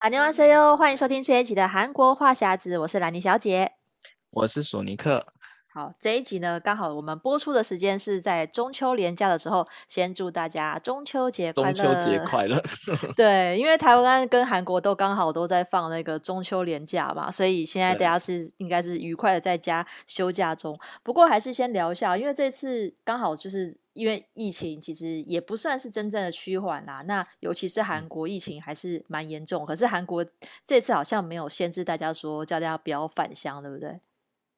안녕하세요，欢迎收听这一集的韩国话匣子，我是兰妮小姐，我是索尼克。好，这一集呢，刚好我们播出的时间是在中秋连假的时候，先祝大家中秋节快乐！中秋节快乐！对，因为台湾跟韩国都刚好都在放那个中秋连假嘛，所以现在大家是应该是愉快的在家休假中。不过还是先聊一下，因为这次刚好就是 因为疫情其实也不算是真正的趋缓啦，那尤其是韩国疫情还是蛮严重，可是韩国这次好像没有限制大家说叫大家不要返乡，对不对？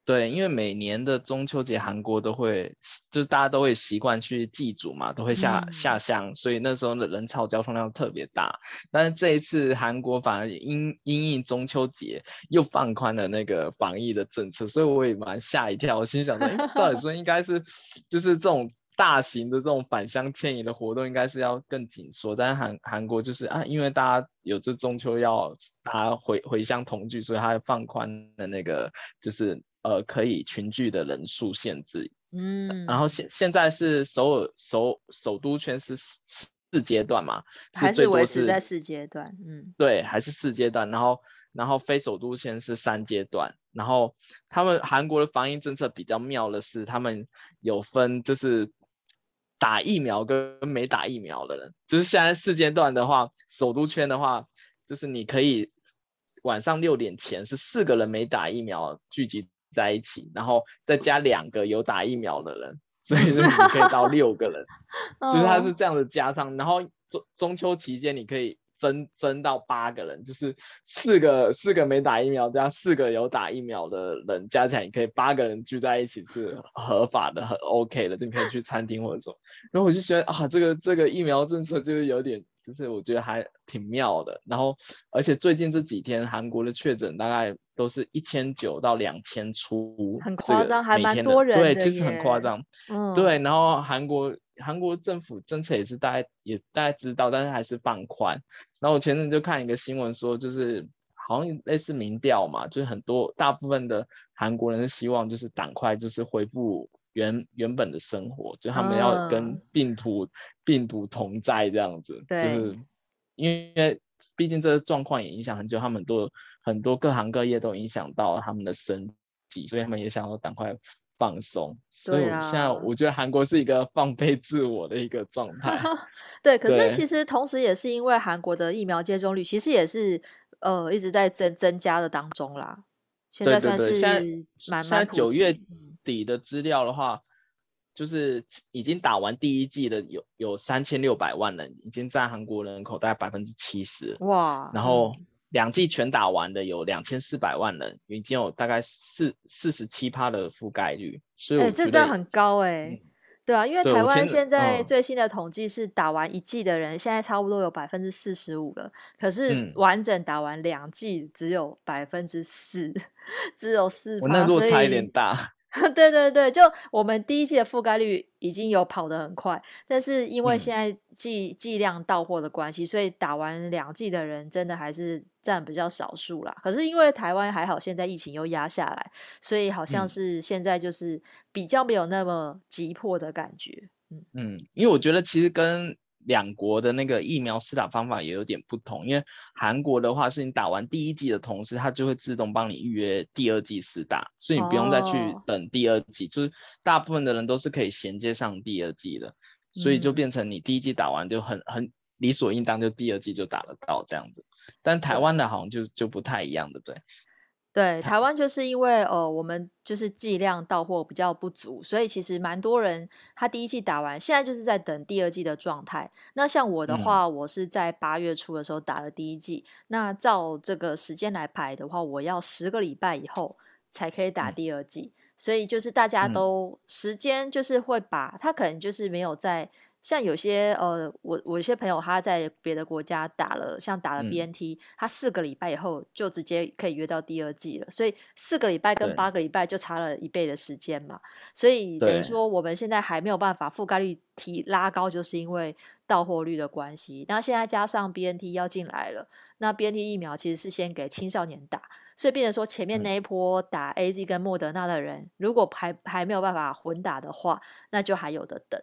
对，因为每年的中秋节，韩国都会，就是大家都会习惯去祭祖嘛，都会下、嗯、下乡，所以那时候的人潮交通量特别大。但是这一次韩国反而因因应中秋节又放宽了那个防疫的政策，所以我也蛮吓一跳。我心想说，照理说应该是就是这种大型的这种返乡迁移的活动，应该是要更紧缩。但是韩韩国就是啊，因为大家有这中秋要大家回回乡同聚，所以他放宽的那个就是。呃，可以群聚的人数限制，嗯，然后现现在是首尔首首都圈是四四阶段嘛，还是维持在四阶段，嗯，对，还是四阶段，然后然后非首都圈是三阶段，然后他们韩国的防疫政策比较妙的是，他们有分就是打疫苗跟没打疫苗的人，就是现在四阶段的话，首都圈的话，就是你可以晚上六点前是四个人没打疫苗聚集。在一起，然后再加两个有打疫苗的人，所以就你可以到六个人，就是它是这样子加上，然后中中秋期间你可以增增到八个人，就是四个四个没打疫苗加四个有打疫苗的人加起来，你可以八个人聚在一起是合法的，很 OK 的，就可以去餐厅或者说，然后我就觉得啊，这个这个疫苗政策就是有点。就是我觉得还挺妙的，然后而且最近这几天韩国的确诊大概都是一千九到两千出，很夸张，还蛮多人。对，其实很夸张。嗯，对。然后韩国韩国政府政策也是大概也大概知道，但是还是放宽。然后我前阵就看一个新闻说，就是好像类似民调嘛，就是很多大部分的韩国人是希望就是赶快就是恢复。原原本的生活，就他们要跟病毒、嗯、病毒同在这样子，对，就是因为毕竟这个状况也影响很久，他们都很多各行各业都影响到他们的生计，所以他们也想要赶快放松。所以现在我觉得韩国是一个放飞自我的一个状态。对，可是其实同时也是因为韩国的疫苗接种率其实也是呃一直在增增加的当中啦。现在算是蛮蛮九月。底的资料的话，就是已经打完第一季的有有三千六百万人，已经占韩国人口大概百分之七十。哇！然后两季全打完的有两千四百万人，已经有大概四四十七趴的覆盖率。所以，这真的很高哎、欸。嗯对啊，因为台湾现在最新的统计是打完一季的人，现在差不多有百分之四十五了。可是完整打完两季只有百分之四，只有四。我那落差有点大。对对对，就我们第一季的覆盖率已经有跑得很快，但是因为现在剂剂量到货的关系，所以打完两剂的人真的还是占比较少数啦。可是因为台湾还好，现在疫情又压下来，所以好像是现在就是比较没有那么急迫的感觉。嗯嗯，因为我觉得其实跟。两国的那个疫苗施打方法也有点不同，因为韩国的话是你打完第一剂的同时，它就会自动帮你预约第二剂施打，所以你不用再去等第二剂，哦、就是大部分的人都是可以衔接上第二剂的，所以就变成你第一剂打完就很很理所应当，就第二剂就打得到这样子。但台湾的好像就就不太一样，对不对？对，台湾就是因为呃，我们就是剂量到货比较不足，所以其实蛮多人他第一季打完，现在就是在等第二季的状态。那像我的话，嗯、我是在八月初的时候打了第一季，那照这个时间来排的话，我要十个礼拜以后才可以打第二季，嗯、所以就是大家都时间就是会把他可能就是没有在。像有些呃，我我有些朋友他在别的国家打了，像打了 BNT，、嗯、他四个礼拜以后就直接可以约到第二季了，所以四个礼拜跟八个礼拜就差了一倍的时间嘛，所以等于说我们现在还没有办法覆盖率提拉高，就是因为到货率的关系。那现在加上 BNT 要进来了，那 BNT 疫苗其实是先给青少年打，所以变成说前面那一波打 AZ 跟莫德纳的人，嗯、如果还还没有办法混打的话，那就还有的等。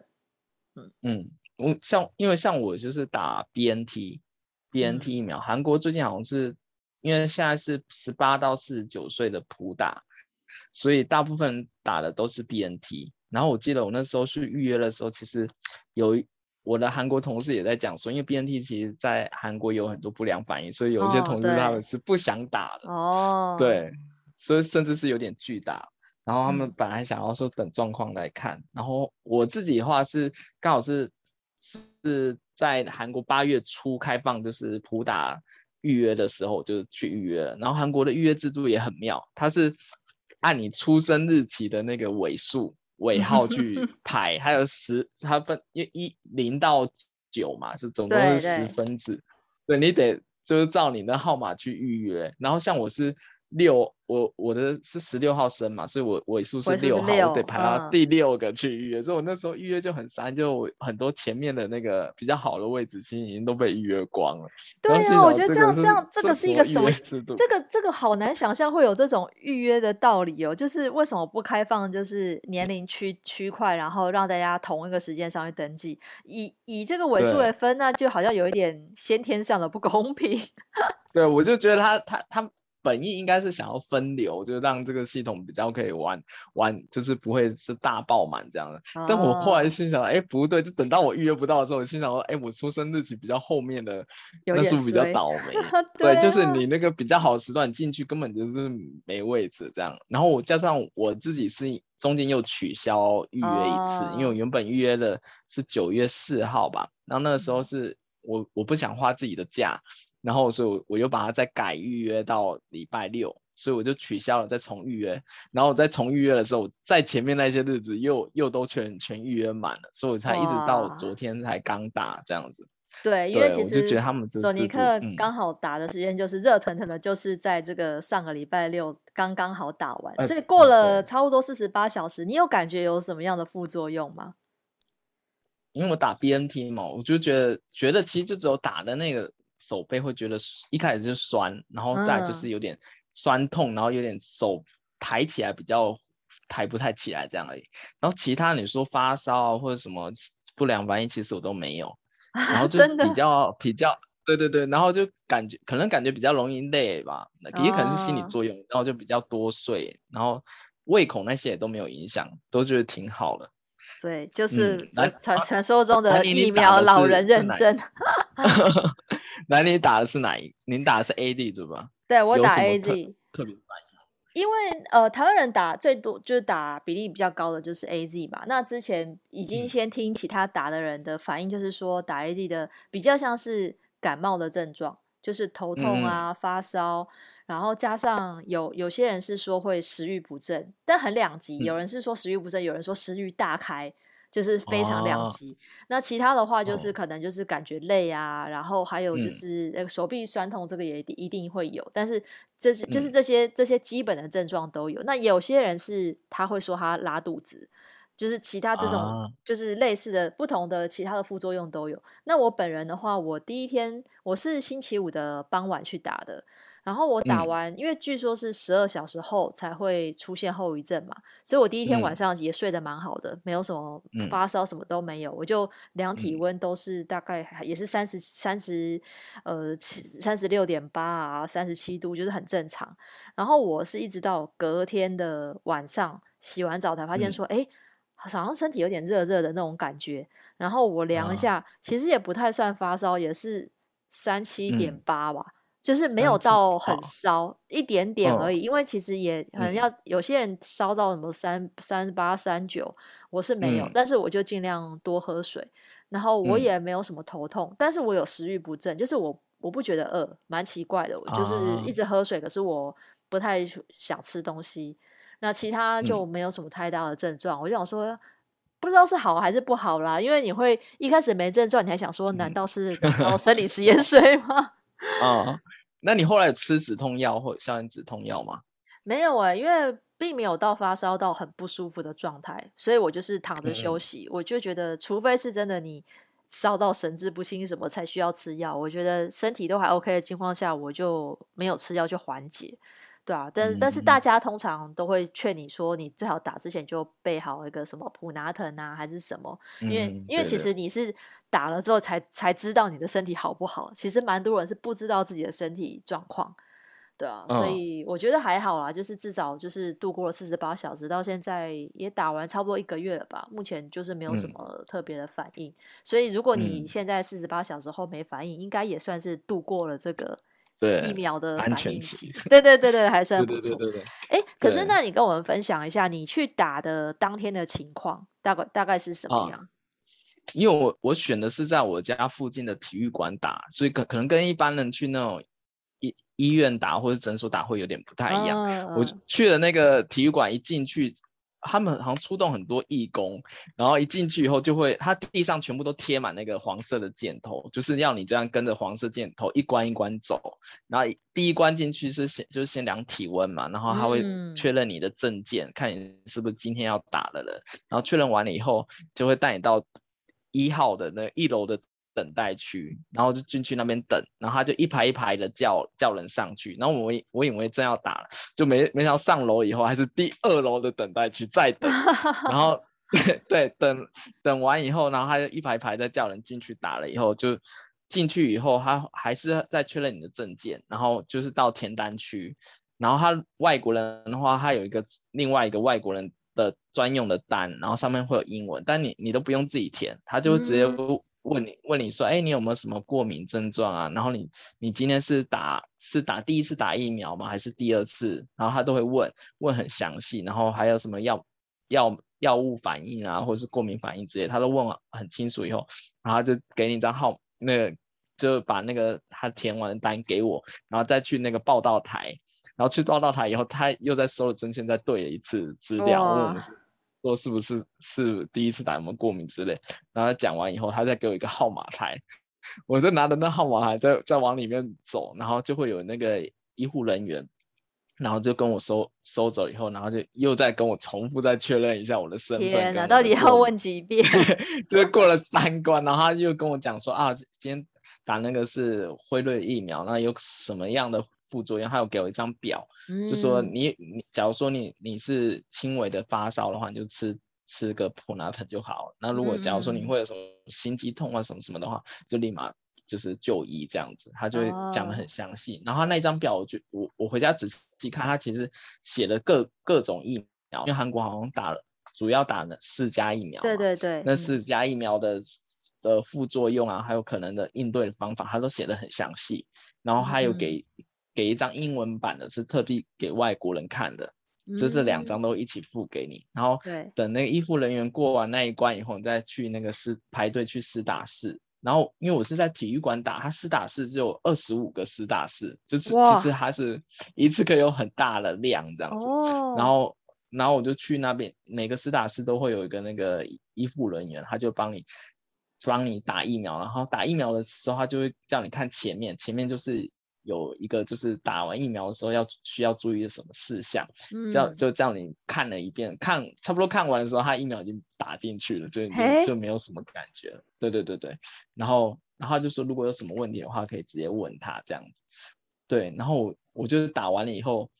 嗯，我像因为像我就是打 BNT，BNT 疫苗。韩、嗯、国最近好像是因为现在是十八到四十九岁的普打，所以大部分打的都是 BNT。然后我记得我那时候去预约的时候，其实有我的韩国同事也在讲说，因为 BNT 其实在韩国有很多不良反应，所以有一些同事他们是不想打的。哦，对，所以甚至是有点拒打。然后他们本来想要说等状况来看，嗯、然后我自己的话是刚好是是在韩国八月初开放就是普打预约的时候就去预约了，然后韩国的预约制度也很妙，它是按你出生日期的那个尾数尾号去 排，还有十它分因为一零到九嘛是总共是十分制，对你得就是照你的号码去预约，然后像我是。六，我我的是十六号生嘛，所以我尾数是六号，我得排到第六个去预约，嗯，所以我那时候预约就很散，就很多前面的那个比较好的位置，其实已经都被预约光了。对啊，我觉得这样这样这个是一个什么？这个这个好难想象会有这种预约的道理哦，就是为什么不开放就是年龄区区块，然后让大家同一个时间上去登记，以以这个尾数来分，那就好像有一点先天上的不公平。对，我就觉得他他他。本意应该是想要分流，就让这个系统比较可以玩玩，就是不会是大爆满这样的。哦、但我后来心想，哎、欸，不对，就等到我预约不到的时候，我心想说，哎、欸，我出生日期比较后面的，那是不是比较倒霉？对，对，就是你那个比较好的时段进去根本就是没位置这样。然后我加上我自己是中间又取消预约一次，哦、因为我原本预约的是九月四号吧，然后那个时候是我我不想花自己的假。然后所以我我又把它再改预约到礼拜六，所以我就取消了，再重预约。然后我再重预约的时候，在前面那些日子又又都全全预约满了，所以我才一直到昨天才刚打这样子。对，因为其实索尼克刚好打的时间就是热腾腾的，就是在这个上个礼拜六刚刚好打完，嗯、所以过了差不多四十八小时，你有感觉有什么样的副作用吗？因为我打 BNT 嘛，我就觉得觉得其实就只有打的那个。手背会觉得一开始就酸，然后再就是有点酸痛，嗯、然后有点手抬起来比较抬不太起来这样而已。然后其他你说发烧啊或者什么不良反应，其实我都没有。然后就比较比较对对对，然后就感觉可能感觉比较容易累吧，也可能是心理作用，哦、然后就比较多睡，然后胃口那些也都没有影响，都觉得挺好的。对，就是传传说中的疫苗老人认证。那你打的是哪一？您打的是 A D 对吧？对，我打 A Z。特别。因为呃，台湾人打最多就是打比例比较高的就是 A Z 嘛。那之前已经先听其他打的人的反应，就是说打 A Z 的比较像是感冒的症状，就是头痛啊、嗯、发烧。然后加上有有些人是说会食欲不振，但很两极。有人是说食欲不振，嗯、有人说食欲大开，就是非常两极。哦、那其他的话就是可能就是感觉累啊，哦、然后还有就是那个手臂酸痛，这个也一定会有。嗯、但是这是就是这些、嗯、这些基本的症状都有。那有些人是他会说他拉肚子，就是其他这种就是类似的不同的其他的副作用都有。那我本人的话，我第一天我是星期五的傍晚去打的。然后我打完，嗯、因为据说是十二小时后才会出现后遗症嘛，所以我第一天晚上也睡得蛮好的，嗯、没有什么发烧，什么都没有。嗯、我就量体温都是大概也是三十三十呃三十六点八啊，三十七度，就是很正常。然后我是一直到隔天的晚上洗完澡才发现说，哎、嗯，好像身体有点热热的那种感觉。然后我量一下，啊、其实也不太算发烧，也是三七点八吧。嗯就是没有到很烧，一点点而已。因为其实也可能要有些人烧到什么三三八三九，我是没有，但是我就尽量多喝水，然后我也没有什么头痛，但是我有食欲不振，就是我我不觉得饿，蛮奇怪的，我就是一直喝水，可是我不太想吃东西。那其他就没有什么太大的症状，我就想说，不知道是好还是不好啦，因为你会一开始没症状，你还想说，难道是生理食盐水吗？啊。那你后来有吃止痛药或消炎止痛药吗？没有哎、欸，因为并没有到发烧到很不舒服的状态，所以我就是躺着休息。嗯、我就觉得，除非是真的你烧到神志不清什么才需要吃药，我觉得身体都还 OK 的情况下，我就没有吃药去缓解。对啊，但是、嗯、但是大家通常都会劝你说，你最好打之前就备好一个什么普拿疼啊，还是什么？因为、嗯、因为其实你是打了之后才才知道你的身体好不好。其实蛮多人是不知道自己的身体状况，对啊，所以我觉得还好啦，就是至少就是度过了四十八小时，到现在也打完差不多一个月了吧。目前就是没有什么特别的反应，嗯、所以如果你现在四十八小时后没反应，嗯、应该也算是度过了这个。对疫苗的安全期，对对对对，还算不错。对对哎，可是那你跟我们分享一下，你去打的当天的情况，大概大概是什么样？啊、因为我我选的是在我家附近的体育馆打，所以可可能跟一般人去那种医医院打或者诊所打会有点不太一样。啊、我去了那个体育馆，一进去。他们好像出动很多义工，然后一进去以后就会，他地上全部都贴满那个黄色的箭头，就是要你这样跟着黄色箭头一关一关走。然后第一关进去是先就是先量体温嘛，然后他会确认你的证件，嗯、看你是不是今天要打的人。然后确认完了以后，就会带你到一号的那一楼的。等待区，然后就进去那边等，然后他就一排一排的叫叫人上去，然后我我以为真要打了，就没没想到上楼以后还是第二楼的等待区再等，然后 对对等等完以后，然后他就一排一排在叫人进去打了以后，就进去以后他还是在确认你的证件，然后就是到填单区，然后他外国人的话，他有一个另外一个外国人的专用的单，然后上面会有英文，但你你都不用自己填，他就直接。嗯问你问你说，哎，你有没有什么过敏症状啊？然后你你今天是打是打第一次打疫苗吗？还是第二次？然后他都会问问很详细，然后还有什么药药药物反应啊，或者是过敏反应之类，他都问很清楚以后，然后就给你一张号，那个就把那个他填完的单给我，然后再去那个报道台，然后去报道台以后，他又在收了针线，再对了一次资料，问我们是。说是不是是第一次打什么过敏之类，然后他讲完以后，他再给我一个号码牌，我就拿着那号码牌在在往里面走，然后就会有那个医护人员，然后就跟我收收走以后，然后就又再跟我重复再确认一下我的身份。天哪，到底要问几遍？就是过了三关，然后他又跟我讲说啊，今天打那个是辉瑞疫苗，那有什么样的？副作用，他有给我一张表，嗯、就说你你，假如说你你是轻微的发烧的话，你就吃吃个普拿疼就好。那如果假如说你会有什么心肌痛啊什么什么的话，就立马就是就医这样子，他就会讲的很详细。哦、然后他那张表我就我我回家仔细看，他其实写了各各种疫苗，因为韩国好像打了主要打了四价疫苗，对对对，那四价疫苗的、嗯、的副作用啊，还有可能的应对的方法，他都写的很详细。然后他有给。嗯给一张英文版的，是特地给外国人看的，嗯、就这两张都一起付给你。然后等那个医护人员过完那一关以后，你再去那个施排队去施打室。然后因为我是在体育馆打，他施打室只有二十五个施打室，就是其实他是一次可以有很大的量这样子。哦、然后然后我就去那边，每个施打室都会有一个那个医护人员，他就帮你帮你打疫苗。然后打疫苗的时候，他就会叫你看前面，前面就是。有一个就是打完疫苗的时候要需要注意的什么事项，嗯、这样就叫你看了一遍，看差不多看完的时候，他疫苗已经打进去了，就就就没有什么感觉了。对对对对，然后然后就说如果有什么问题的话，可以直接问他这样子。对，然后我我就是打完了以后，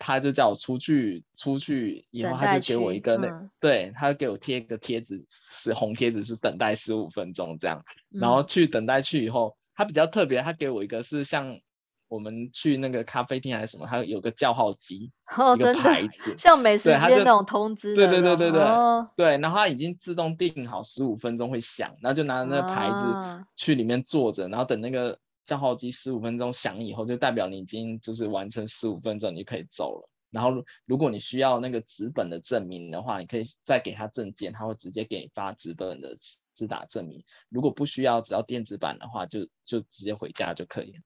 他就叫我出去，出去以后他就给我一个那，嗯、对他给我贴一个贴纸，是红贴纸，是等待十五分钟这样，然后去等待去以后。他比较特别，他给我一个是像我们去那个咖啡厅还是什么，他有个叫号机，哦、一个牌子，像美食街那种通知。对对对对对，哦、对。然后他已经自动定好十五分钟会响，然后就拿着那个牌子去里面坐着，啊、然后等那个叫号机十五分钟响以后，就代表你已经就是完成十五分钟，你就可以走了。然后如果你需要那个纸本的证明的话，你可以再给他证件，他会直接给你发纸本的。自打证明，如果不需要，只要电子版的话，就就直接回家就可以了，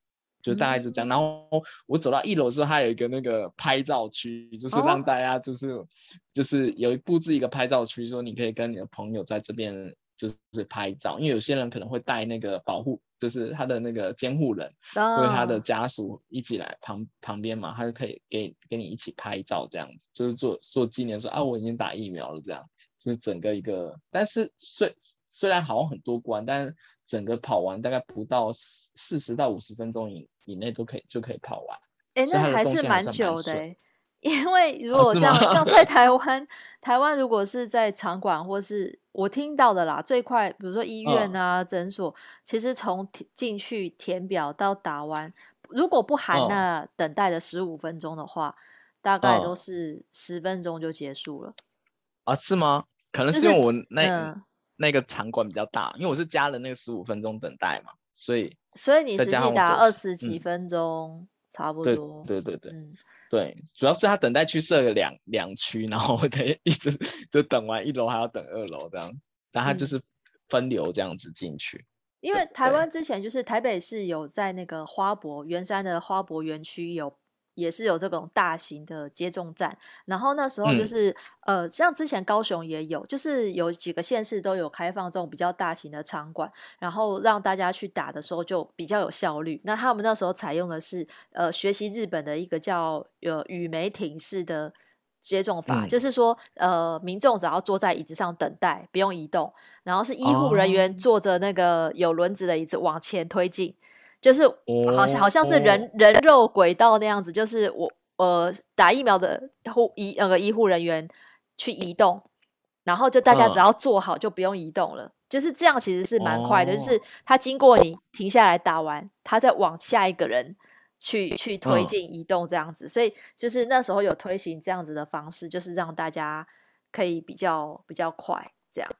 就大概是这样。嗯、然后我走到一楼的时候，还有一个那个拍照区，就是让大家就是、哦、就是有布置一个拍照区，说你可以跟你的朋友在这边就是拍照，因为有些人可能会带那个保护，就是他的那个监护人，哦、或者他的家属一起来旁旁边嘛，他就可以给给你一起拍照这样子，就是做做纪念说啊我已经打疫苗了这样，就是整个一个，但是虽虽然好像很多关，但是整个跑完大概不到四十到五十分钟以以内都可以就可以跑完。哎、欸，那还是蛮久的、欸。因为如果像、哦、像在台湾，台湾如果是在场馆或是我听到的啦，最快比如说医院啊、诊、哦、所，其实从进去填表到打完，如果不含那等待的十五分钟的话、哦，大概都是十分钟就结束了。啊，是吗？可能是因为我那、就是嗯、那个场馆比较大，因为我是加了那个十五分钟等待嘛，所以所以你实际打二十几分钟、嗯，差不多。对对对对。嗯对，主要是他等待区设了两两区，然后 我得一直就等完一楼还要等二楼这样，但他就是分流这样子进去。嗯、因为台湾之前就是台北市有在那个花博圆山的花博园区有。也是有这种大型的接种站，然后那时候就是、嗯、呃，像之前高雄也有，就是有几个县市都有开放这种比较大型的场馆，然后让大家去打的时候就比较有效率。那他们那时候采用的是呃，学习日本的一个叫呃雨梅町式的接种法、嗯，就是说呃，民众只要坐在椅子上等待，不用移动，然后是医护人员坐着那个有轮子的椅子往前推进。就是好像好像是人、哦、人肉轨道那样子，就是我呃打疫苗的护医那个医护人员去移动，然后就大家只要做好就不用移动了，哦、就是这样，其实是蛮快的。哦、就是他经过你停下来打完，他再往下一个人去去推进移动这样子、哦，所以就是那时候有推行这样子的方式，就是让大家可以比较比较快这样。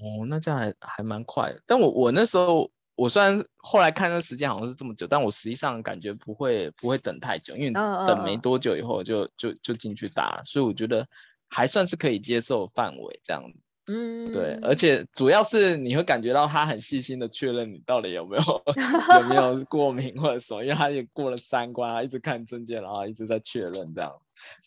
哦，那这样还还蛮快的，但我我那时候。我虽然后来看那时间好像是这么久，但我实际上感觉不会不会等太久，因为等没多久以后就、oh, oh. 就就进去打，所以我觉得还算是可以接受范围这样。嗯，对，而且主要是你会感觉到他很细心的确认你到底有没有 有没有过敏或者什么，因为他也过了三关，他一直看证件，然后一直在确认这样，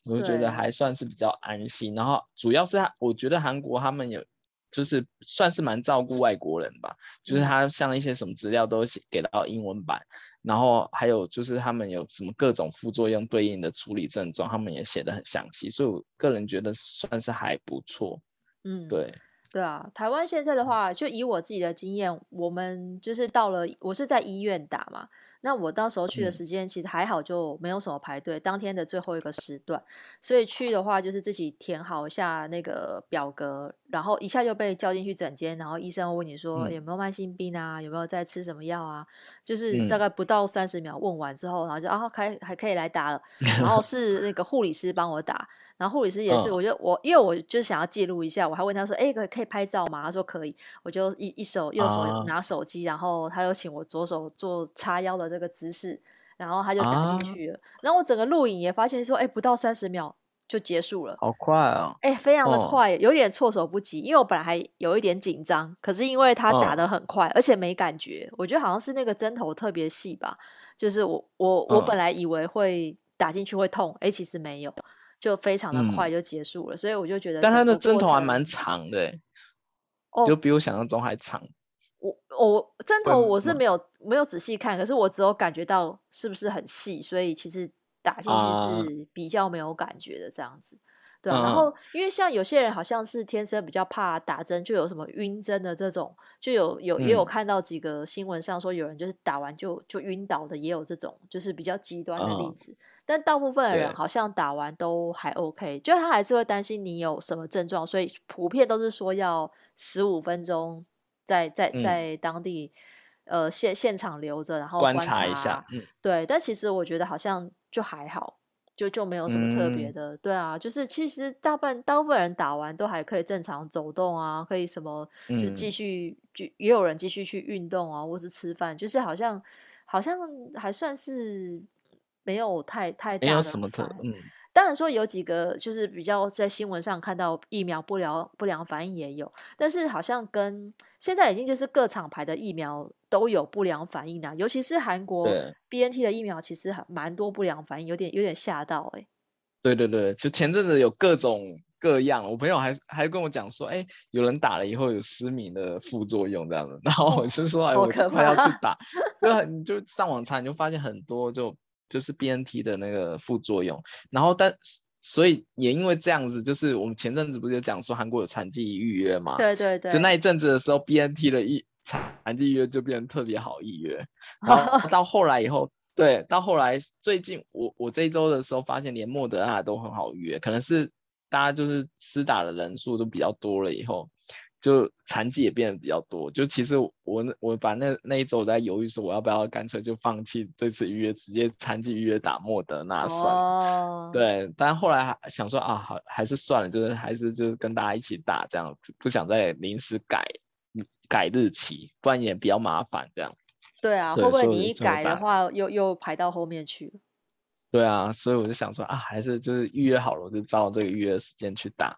我就觉得还算是比较安心。然后主要是他，我觉得韩国他们有。就是算是蛮照顾外国人吧，就是他像一些什么资料都写给到英文版，然后还有就是他们有什么各种副作用对应的处理症状，他们也写的很详细，所以我个人觉得算是还不错。嗯，对，对啊，台湾现在的话，就以我自己的经验，我们就是到了，我是在医院打嘛。那我到时候去的时间其实还好，就没有什么排队，嗯。当天的最后一个时段，所以去的话就是自己填好一下那个表格，然后一下就被叫进去诊间，然后医生会问你说，嗯，有没有慢性病啊，有没有在吃什么药啊？就是大概不到三十秒问完之后，然后就啊，开还可以来打了。然后是那个护理师帮我打。然后护理师也是，我就我因为我就想要记录一下，我还问他说：“哎，可可以拍照吗？”他说可以。我就一一手右手拿手机，然后他又请我左手做叉腰的这个姿势，然后他就打进去了。然后我整个录影也发现说：“哎，不到三十秒就结束了，好快啊！哎，非常的快，有点措手不及。因为我本来还有一点紧张，可是因为他打的很快，而且没感觉，我觉得好像是那个针头特别细吧。就是我我我本来以为会打进去会痛，哎，其实没有。”就非常的快就结束了，嗯、所以我就觉得，但它的针头还蛮长的，哦，就比我想象中还长。我我针头我是没有没有仔细看，可是我只有感觉到是不是很细，所以其实打进去是比较没有感觉的这样子。啊对，然后因为像有些人好像是天生比较怕打针，就有什么晕针的这种，就有有也有看到几个新闻上说有人就是打完就就晕倒的，也有这种就是比较极端的例子。但大部分的人好像打完都还 OK，就他还是会担心你有什么症状，所以普遍都是说要十五分钟在在在当地呃现现场留着，然后观察，一下。嗯，对。但其实我觉得好像就还好。就就没有什么特别的、嗯，对啊，就是其实大部分大部分人打完都还可以正常走动啊，可以什么，就继续、嗯、就也有人继续去运动啊，或是吃饭，就是好像好像还算是没有太太大的，没有什么特，嗯。当然说有几个就是比较在新闻上看到疫苗不良不良反应也有，但是好像跟现在已经就是各厂牌的疫苗都有不良反应啊，尤其是韩国 BNT 的疫苗其实还蛮多不良反应，有点有点吓到哎、欸。对对对，就前阵子有各种各样，我朋友还还跟我讲说，哎，有人打了以后有失明的副作用这样子，然后我就说，哎，我快要去打，就你就上网查，你就发现很多就。就是 BNT 的那个副作用，然后但所以也因为这样子，就是我们前阵子不是有讲说韩国有残疾预约嘛？对对对。就那一阵子的时候，BNT 的预残疾预约就变得特别好预约，然后到后来以后，对，到后来最近我我这一周的时候发现，连莫德纳都很好约，可能是大家就是施打的人数都比较多了以后。就残疾也变得比较多，就其实我我把那那一周我在犹豫说我要不要干脆就放弃这次预约，直接残疾预约打莫德纳算了。Oh. 对，但后来还想说啊，好还是算了，就是还是就是跟大家一起打这样，不想再临时改改日期，不然也比较麻烦这样。对啊，对会不会你一改的话又又排到后面去？对啊，所以我就想说啊，还是就是预约好了，我就照这个预约时间去打。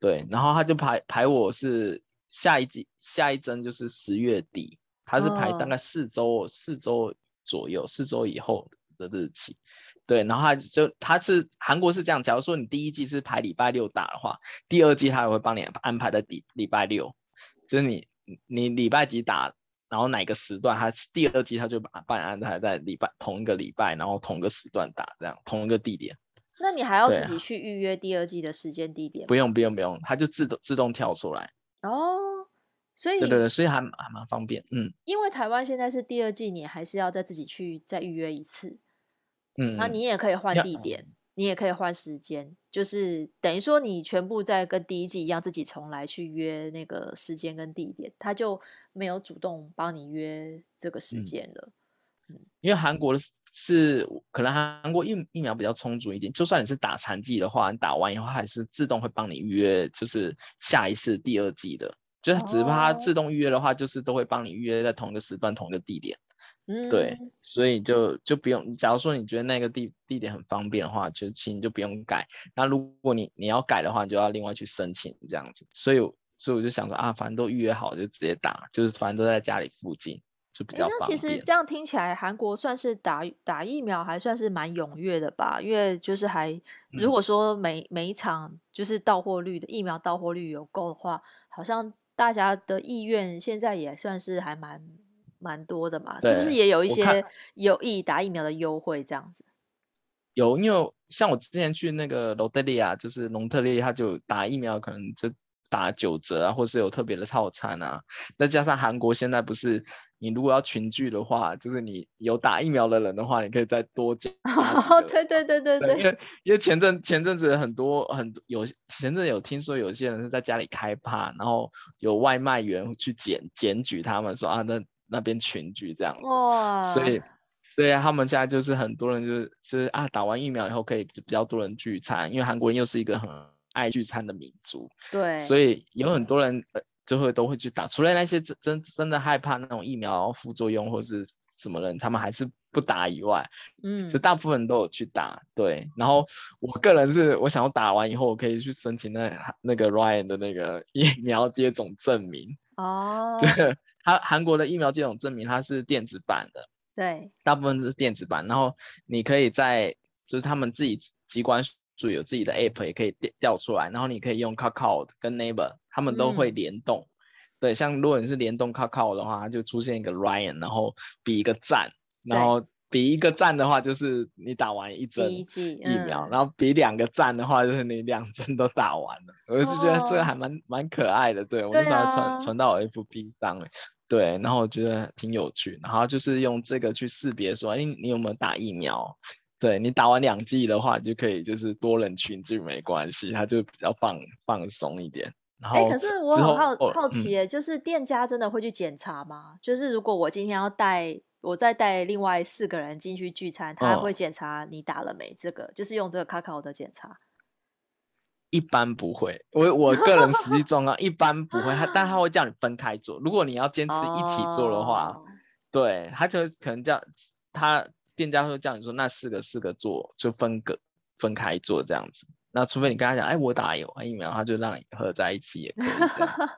对，然后他就排排我是下一季下一针就是十月底，他是排大概四周、oh. 四周左右四周以后的日期。对，然后他就他是韩国是这样，假如说你第一季是排礼拜六打的话，第二季他也会帮你安排在礼礼拜六，就是你你礼拜几打，然后哪个时段，他第二季他就把帮你安排在礼拜同一个礼拜，然后同一个时段打，这样同一个地点。那你还要自己去预约第二季的时间地点？不用不用不用，它就自动自动跳出来。哦，所以对对对，所以还还蛮方便。嗯，因为台湾现在是第二季，你还是要再自己去再预约一次。嗯，那你也可以换地点，你也可以换时间，就是等于说你全部在跟第一季一样，自己重来去约那个时间跟地点，他就没有主动帮你约这个时间了。嗯因为韩国的是可能韩国疫疫苗比较充足一点，就算你是打残剂的话，你打完以后还是自动会帮你预约，就是下一次第二季的，就是只怕它自动预约的话，就是都会帮你预约在同一个时段、同一个地点。嗯，对，所以就就不用。假如说你觉得那个地地点很方便的话，就其实你就不用改。那如果你你要改的话，你就要另外去申请这样子。所以所以我就想说啊，反正都预约好，就直接打，就是反正都在家里附近。欸、那其实这样听起来，韩国算是打打疫苗还算是蛮踊跃的吧？因为就是还如果说每每一场就是到货率的疫苗到货率有够的话，好像大家的意愿现在也算是还蛮蛮多的嘛。是不是也有一些有意打疫苗的优惠这样子？有，因为像我之前去那个罗德利亚，就是隆特利，他就打疫苗可能就打九折啊，或是有特别的套餐啊。再加上韩国现在不是。你如果要群聚的话，就是你有打疫苗的人的话，你可以再多加。哦，对对对对对。因为因为前阵前阵子很多很多有前阵有听说有些人是在家里开趴，然后有外卖员去检检举他们说啊，那那边群聚这样。哇。所以所以他们现在就是很多人就是就是啊，打完疫苗以后可以比较多人聚餐，因为韩国人又是一个很爱聚餐的民族。对。所以有很多人。就会都会去打，除了那些真真真的害怕那种疫苗副作用或是什么人，他们还是不打以外，嗯，就大部分人都有去打，对。然后我个人是我想要打完以后，我可以去申请那那个 Ryan 的那个疫苗接种证明哦。对，他韩国的疫苗接种证明它是电子版的，对，大部分是电子版。然后你可以在就是他们自己机关。有自己的 app 也可以调出来，然后你可以用 Kakao 跟 Naver，他们都会联动。嗯、对，像如果你是联动 Kakao 的话，就出现一个 Ryan，然后比一个赞，然后比一个赞的话就是你打完一针疫苗，嗯、然后比两个赞的话就是你两针都打完了。我就觉得这个还蛮蛮可爱的，对，我就把它传传到我 FB 上，对，然后我觉得挺有趣，然后就是用这个去识别说，哎，你有没有打疫苗？对，你打完两剂的话，就可以就是多人群聚没关系，它就比较放放松一点。然后，哎，可是我很好好奇，哎、嗯，就是店家真的会去检查吗？就是如果我今天要带，我再带另外四个人进去聚餐，他还会检查你打了没？嗯、这个就是用这个 Kakao 的检查。一般不会，我我个人实际状况一般不会，他但他 会叫你分开做。如果你要坚持一起做的话，哦、对，他就可能叫他。店家会叫你说，那四个四个做就分隔分开做这样子。那除非你跟他讲，哎，我打有疫苗，他就让你合在一起也可以。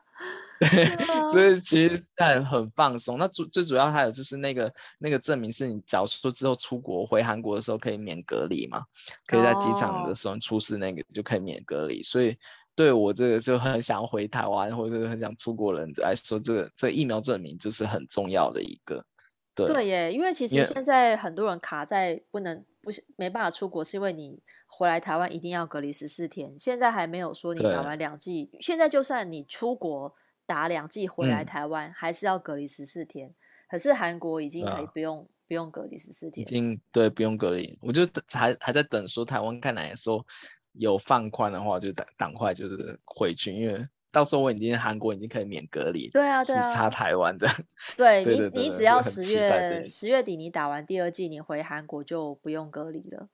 对，所以其实很很放松。那主最主要还有就是那个那个证明是你假如说之后出国回韩国的时候可以免隔离嘛，可以在机场的时候出示那个就可以免隔离。所以对我这个就很想要回台湾或者很想出国人来说，这个这个疫苗证明就是很重要的一个。对，对耶，因为其实现在很多人卡在不能不没办法出国，是因为你回来台湾一定要隔离十四天。现在还没有说你打完两剂，现在就算你出国打两剂回来台湾，嗯、还是要隔离十四天。可是韩国已经可以不用、啊、不用隔离十四天，已经对不用隔离，我就还还在等说台湾看来说有放宽的话，就赶赶快就是回去，因为到时候我已经韩国已经可以免隔离，对啊对啊，其他台湾的，对，对，对，对你你只要十月十月底你打完第二季，你回韩国就不用隔离了，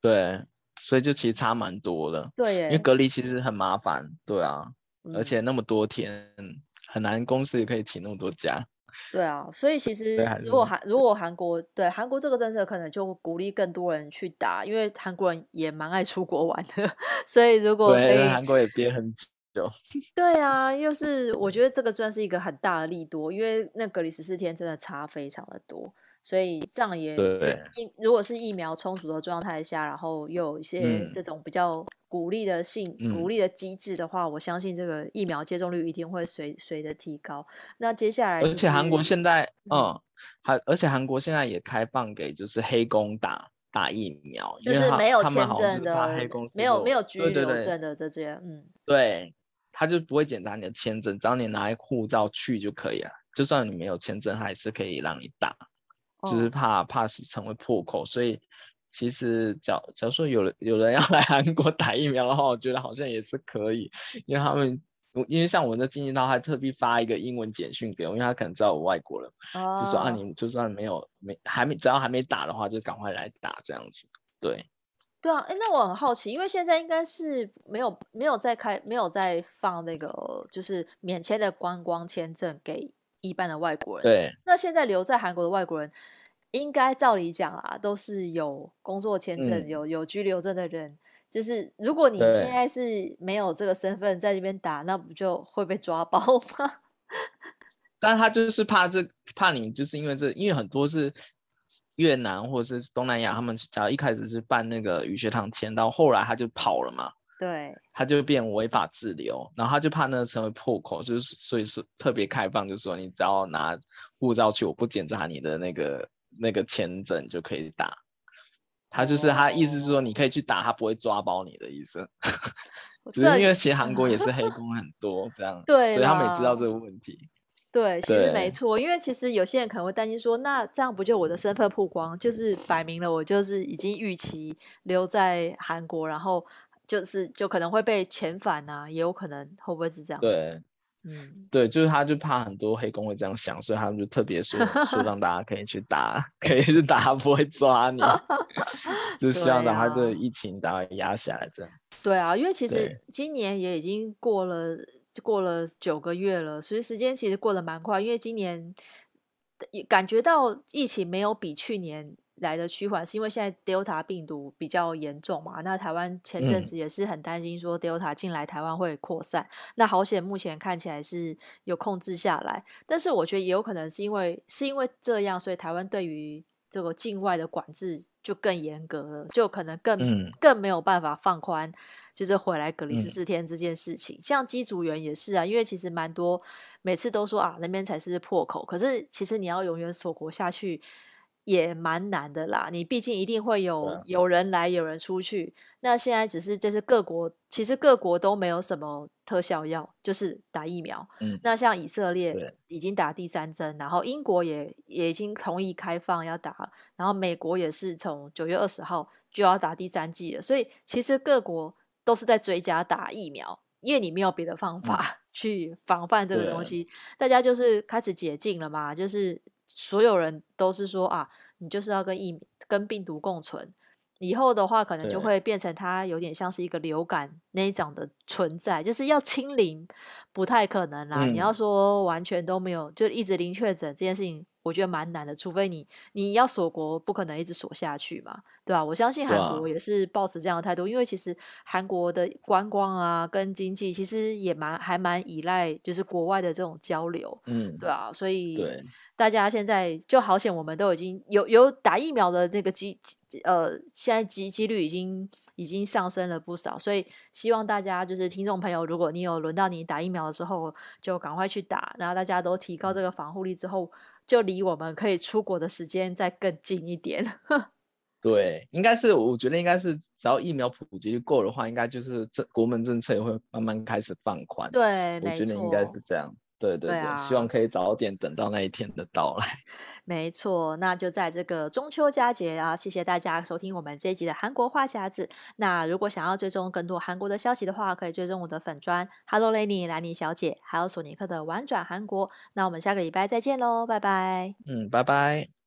对，所以就其实差蛮多的，对，因为隔离其实很麻烦，对啊，嗯、而且那么多天很难，公司也可以请那么多假。对啊，所以其实如果韩如果韩国对韩国这个政策，可能就鼓励更多人去打，因为韩国人也蛮爱出国玩的，所以如果可以，韩国也憋很久。对啊，又是我觉得这个算是一个很大的利多，因为那隔离十四天真的差非常的多。所以这样也，如果是疫苗充足的状态下，然后又有一些这种比较鼓励的性、嗯、鼓励的机制的话，我相信这个疫苗接种率一定会随随着提高。那接下来，而且韩国现在，嗯，还、嗯、而且韩国现在也开放给就是黑工打打疫苗，就是没有签证的黑工，没有没有居留证的这些，嗯，对，他就不会检查你的签证，只要你拿护照去就可以了。就算你没有签证，还是可以让你打。就是怕怕是成为破口，所以其实假假如说有人有人要来韩国打疫苗的话，我觉得好像也是可以，因为他们因为像我们的经济套还特地发一个英文简讯给我，因为他可能知道我外国人，就说啊，你就算没有没还没只要还没打的话，就赶快来打这样子。对，对啊，哎，那我很好奇，因为现在应该是没有没有在开没有在放那个就是免签的观光签证给。一般的外国人，对，那现在留在韩国的外国人，应该照理讲啊，都是有工作签证、嗯、有有居留证的人。就是如果你现在是没有这个身份在这边打，那不就会被抓包吗？但他就是怕这怕你，就是因为这，因为很多是越南或者是东南亚，他们假如一开始是办那个语学堂签，到后来他就跑了嘛。对，他就变违法滞留，然后他就怕那个成为破口，就是所以说特别开放，就是说你只要拿护照去，我不检查你的那个那个签证就可以打。他就是他意思是说你可以去打，他不会抓包你的意思。只是因为其实韩国也是 黑工很多这样，对，所以他们也知道这个问题。对，其实没错，因为其实有些人可能会担心说，那这样不就我的身份曝光，就是摆明了我就是已经预期留在韩国，然后。就是就可能会被遣返啊，也有可能会不会是这样？对，嗯，对，就是他就怕很多黑工会这样想，所以他们就特别说说让大家可以去打，可以去打，他不会抓你，就希望把这个疫情打压下来这样。对啊，因为其实今年也已经过了过了九个月了，所以时间其实过得蛮快，因为今年感觉到疫情没有比去年。来的趋缓是因为现在 Delta 病毒比较严重嘛？那台湾前阵子也是很担心说 Delta 进来台湾会扩散。嗯、那好险，目前看起来是有控制下来。但是我觉得也有可能是因为是因为这样，所以台湾对于这个境外的管制就更严格了，就可能更、嗯、更没有办法放宽，就是回来隔离十四天这件事情。嗯、像机组员也是啊，因为其实蛮多每次都说啊那边才是破口，可是其实你要永远锁国下去。也蛮难的啦，你毕竟一定会有有人来，有人出去。那现在只是就是各国，其实各国都没有什么特效药，就是打疫苗。嗯，那像以色列已经打第三针，然后英国也也已经同意开放要打，然后美国也是从九月二十号就要打第三剂了。所以其实各国都是在追加打疫苗，因为你没有别的方法 去防范这个东西，大家就是开始解禁了嘛，就是。所有人都是说啊，你就是要跟疫跟病毒共存，以后的话可能就会变成它有点像是一个流感那一种的存在，就是要清零不太可能啦。嗯、你要说完全都没有，就一直零确诊这件事情。我觉得蛮难的，除非你你要锁国，不可能一直锁下去嘛，对吧、啊？我相信韩国也是抱持这样的态度，啊、因为其实韩国的观光啊跟经济其实也蛮还蛮依赖就是国外的这种交流，嗯，对啊，所以大家现在就好险，我们都已经有有打疫苗的那个机呃，现在机几率已经已经上升了不少，所以希望大家就是听众朋友，如果你有轮到你打疫苗的时候，就赶快去打，然后大家都提高这个防护力之后。就离我们可以出国的时间再更近一点。对，应该是，我觉得应该是，只要疫苗普及够的话，应该就是这国门政策也会慢慢开始放宽。对，我觉得应该是这样。对对对，对啊、希望可以早点等到那一天的到来。没错，那就在这个中秋佳节啊，谢谢大家收听我们这一集的韩国话匣子。那如果想要追踪更多韩国的消息的话，可以追踪我的粉砖 Hello Lenny 兰妮小姐，还有索尼克的玩转韩国。那我们下个礼拜再见喽，拜拜。嗯，拜拜。